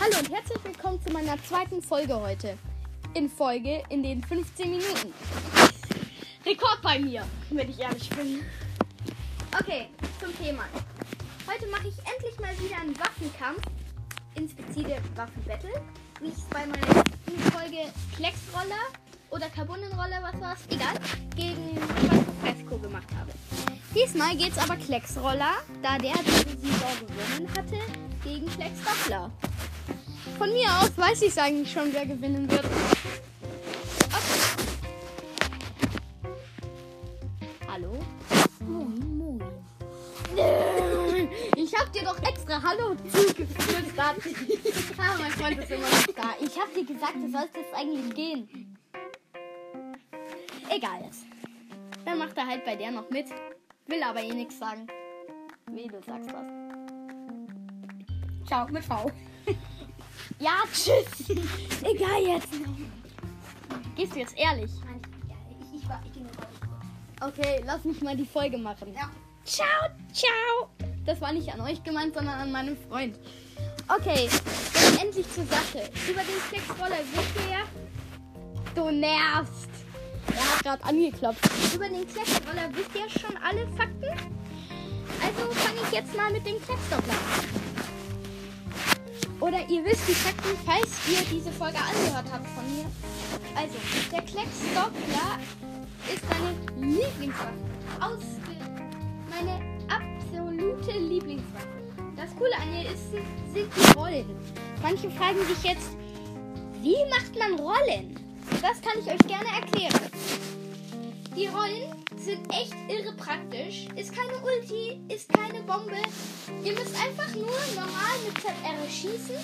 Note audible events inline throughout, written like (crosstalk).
Hallo und herzlich willkommen zu meiner zweiten Folge heute. In Folge in den 15 Minuten. Rekord bei mir, wenn ich ehrlich bin. Okay, zum Thema. Heute mache ich endlich mal wieder einen Waffenkampf. Inspizide Waffenbattle. Wie ich es bei meiner letzten Folge Klecksroller oder Carbonenroller, was war's? Egal. Gegen Fresco gemacht habe. Diesmal geht's aber Klecksroller, da der diese Saison gewonnen hatte, gegen Klecks Doppler. Von mir aus weiß ich eigentlich schon, wer gewinnen wird. Hallo? Ich hab dir doch extra Hallo zugefügt. ah, mein Freund ist immer noch da. Ich hab dir gesagt, du sollst jetzt eigentlich gehen. Egal. Dann macht er halt bei der noch mit. Will aber eh nichts sagen. Wie du sagst was. Ciao, mit V. (laughs) Ja, tschüss. (laughs) Egal jetzt. Gehst du jetzt ehrlich? Nein, ich, ich war, ich ging nur raus. Okay, lass mich mal die Folge machen. Ja. Ciao, ciao. Das war nicht an euch gemeint, sondern an meinen Freund. Okay, dann endlich zur Sache. Über den Flexroller wisst ihr ja. Du nervst. Er hat gerade angeklopft. Über den Klecksroller wisst ihr schon alle Fakten? Also fange ich jetzt mal mit den Klecksdoppler an. Oder ihr wisst die Fakten, falls ihr diese Folge angehört habt von mir. Also, der Klecksdoppler ist meine Lieblingswaffe. Ausge meine absolute Lieblingswaffe. Das Coole an ihr ist, sind die Rollen. Manche fragen sich jetzt, wie macht man Rollen? Das kann ich euch gerne erklären. Die Rollen sind echt irre praktisch. Ist keine Ulti, ist keine Bombe. Ihr müsst einfach nur normal mit ZR schießen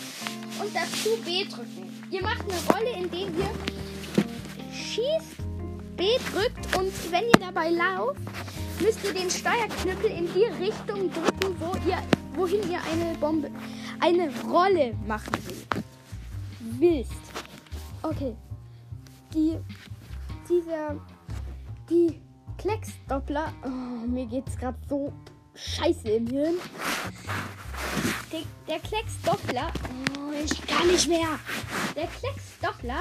und dazu B drücken. Ihr macht eine Rolle, indem ihr schießt, B drückt und wenn ihr dabei lauft, müsst ihr den Steuerknüppel in die Richtung drücken, wo ihr, wohin ihr eine Bombe, eine Rolle machen will. Willst. Okay. Die, dieser, die Klecksdoppler, oh, mir geht's gerade so scheiße im Hirn. Der, der Klecksdoppler, oh, ich kann nicht mehr. Der Klecksdoppler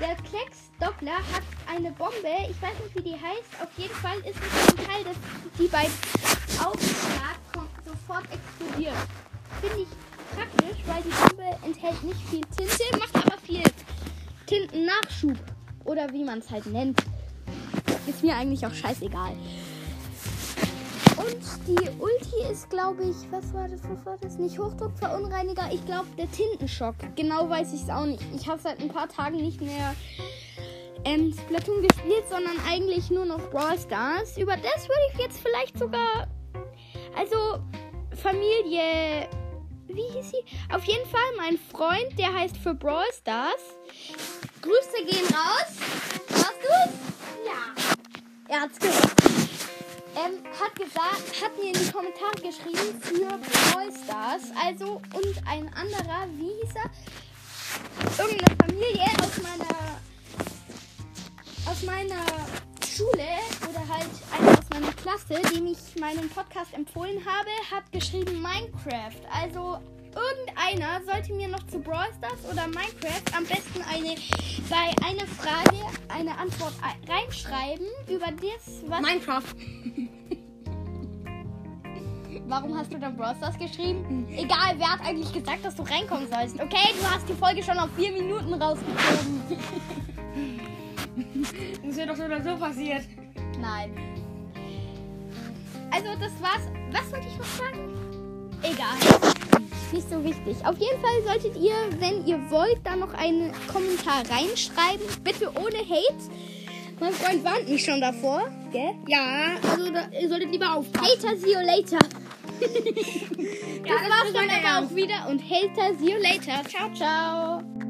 der Klecksdoppler hat eine Bombe. Ich weiß nicht, wie die heißt. Auf jeden Fall ist es ein Teil, das die bei Aufschlag kommt, sofort explodiert. Finde ich praktisch, weil die Bombe enthält nicht viel Tinte, macht aber viel Tintennachschub. Oder wie man es halt nennt. Ist mir eigentlich auch scheißegal. Und die Ulti ist, glaube ich, was war das, was war das? Nicht Hochdruckverunreiniger, ich glaube der Tintenschock. Genau weiß ich es auch nicht. Ich habe seit ein paar Tagen nicht mehr ähm, Splatoon gespielt, sondern eigentlich nur noch Brawl Stars. Über das würde ich jetzt vielleicht sogar, also Familie, wie hieß sie? Auf jeden Fall mein Freund, der heißt für Brawl Stars. Grüße gehen raus. Hast du's? Ja. Er hat's gehört. Ähm, hat gesagt, hat mir in die Kommentare geschrieben für Brawl Stars. Also, und ein anderer, wie hieß er? Irgendeine Familie aus meiner aus meiner Schule oder halt meiner Klasse, dem ich meinen Podcast empfohlen habe, hat geschrieben Minecraft. Also irgendeiner sollte mir noch zu Brawl Stars oder Minecraft am besten eine bei einer Frage eine Antwort ei- reinschreiben über das, was Minecraft. (laughs) Warum hast du dann Brawl Stars geschrieben? Egal, wer hat eigentlich gesagt, dass du reinkommen sollst? Okay, du hast die Folge schon auf vier Minuten rausgezogen. (laughs) Das wäre doch so oder so passiert. Nein. Also, das war's. Was wollte ich noch sagen? Egal. Nicht so wichtig. Auf jeden Fall solltet ihr, wenn ihr wollt, da noch einen Kommentar reinschreiben. Bitte ohne Hate. Mein Freund warnt mich schon davor. Gell? Ja, also da, ihr solltet lieber aufpassen. Hater, see you later. das das war's dann aber auch wieder. Und Hater, see you later. Ciao, ciao.